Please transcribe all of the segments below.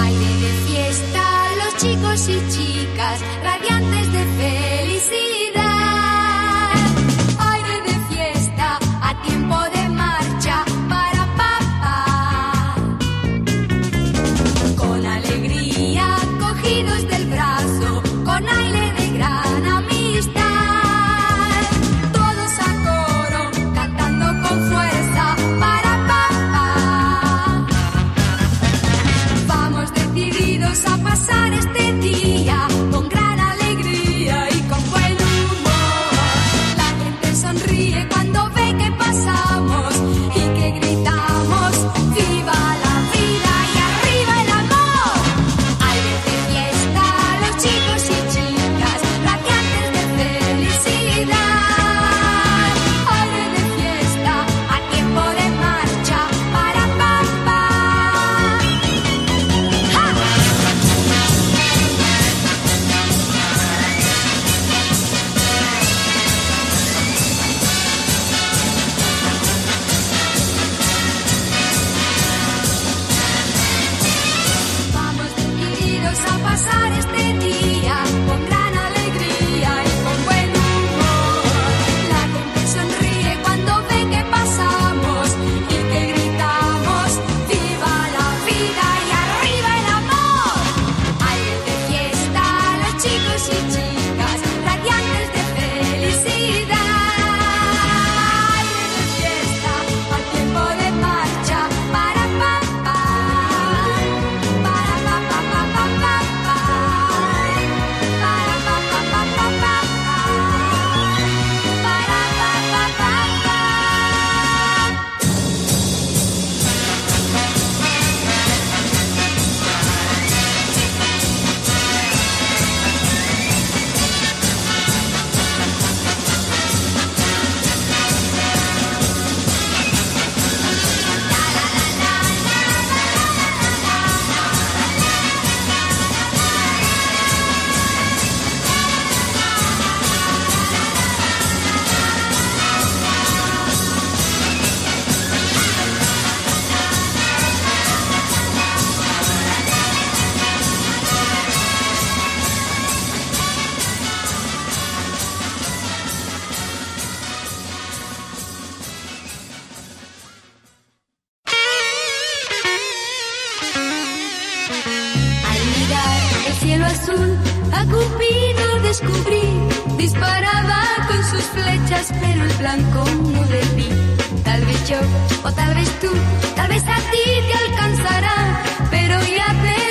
Baile de fiesta, los chicos y chicas, Cupido descubrí, disparaba con sus flechas, pero el blanco no le vi. Tal vez yo, o tal vez tú, tal vez a ti te alcanzará, pero ya te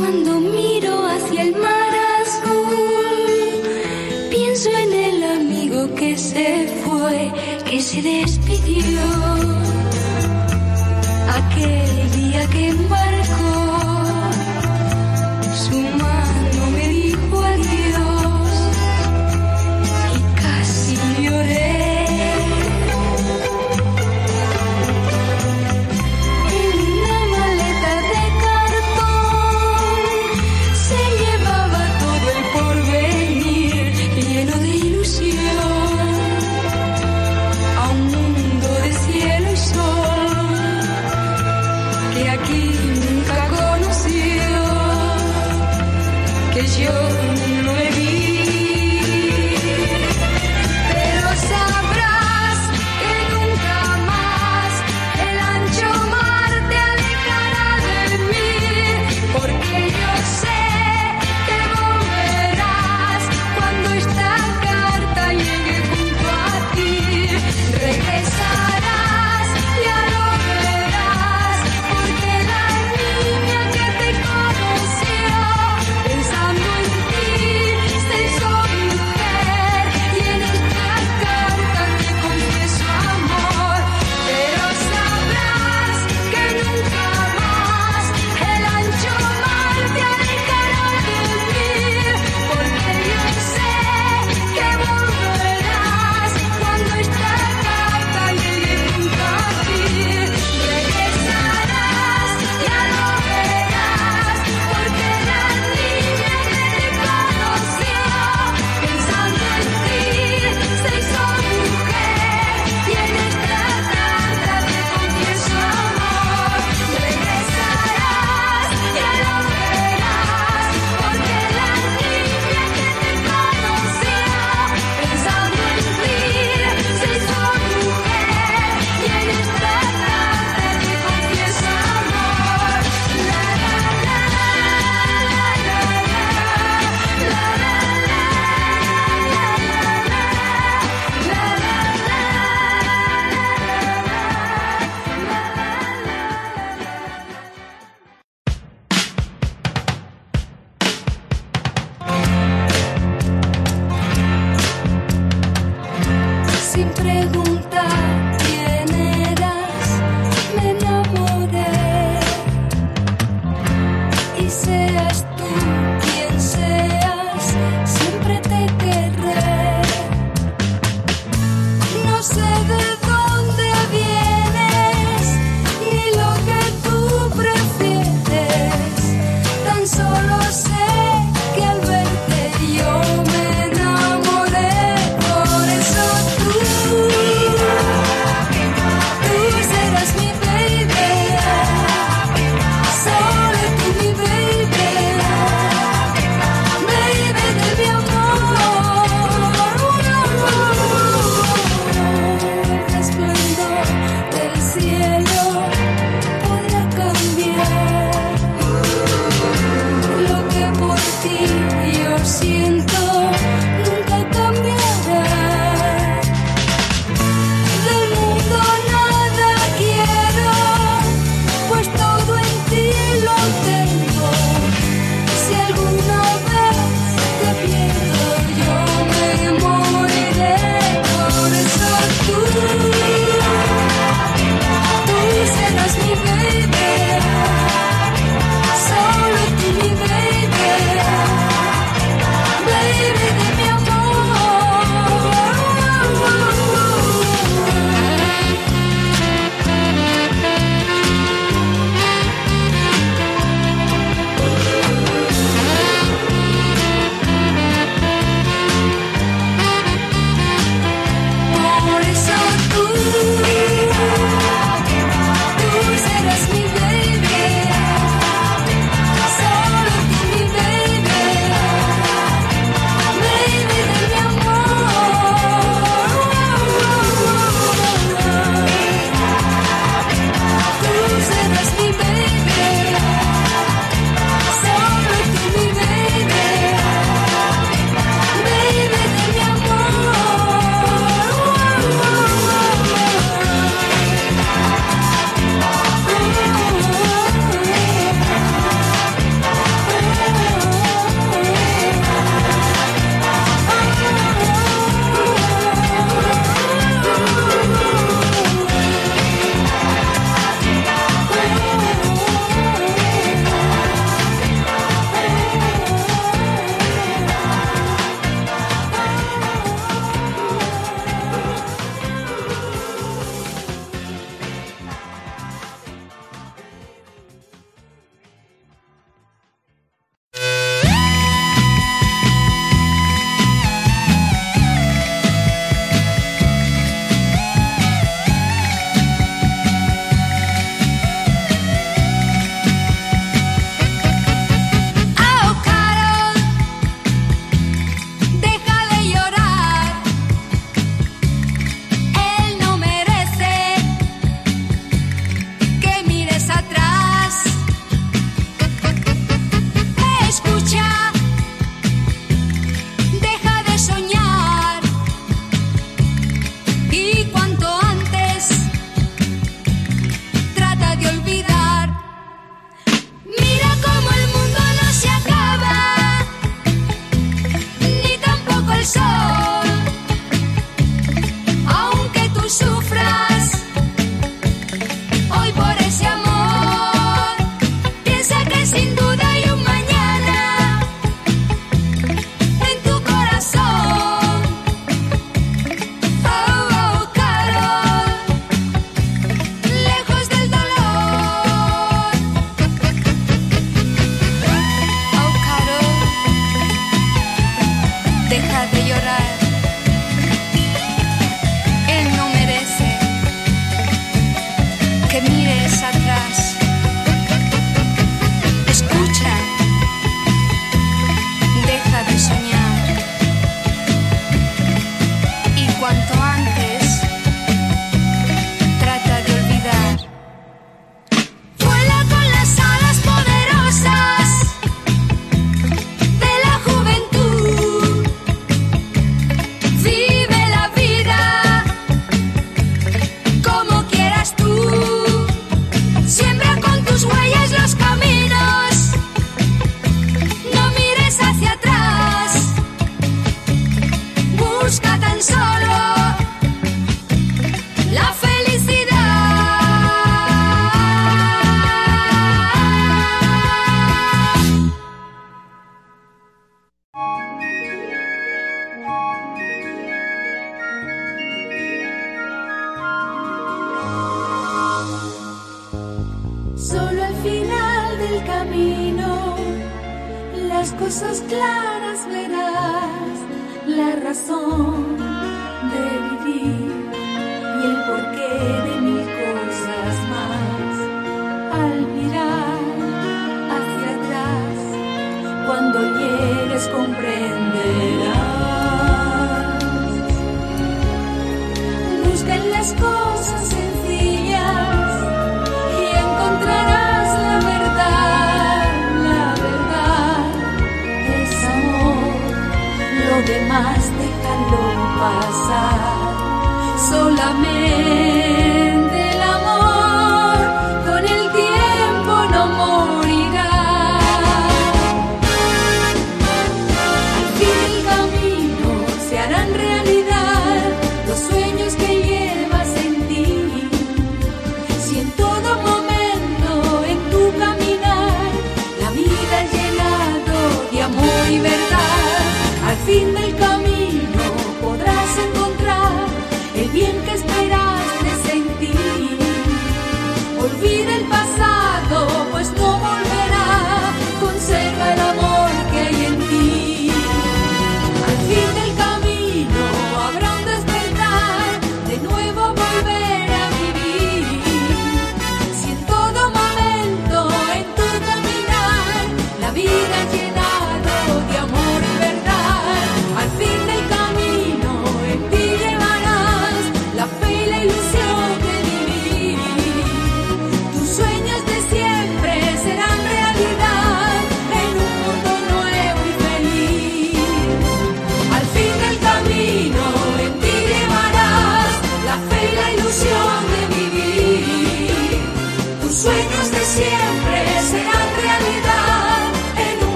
Cuando miro hacia el mar azul, pienso en el amigo que se fue, que se despidió aquel día que embarcó. emprego. camino, las cosas claras verás, la razón de vivir y el porqué de mil cosas más. Al mirar hacia atrás, cuando llegues comprenderás. Busca en las cosas solamente.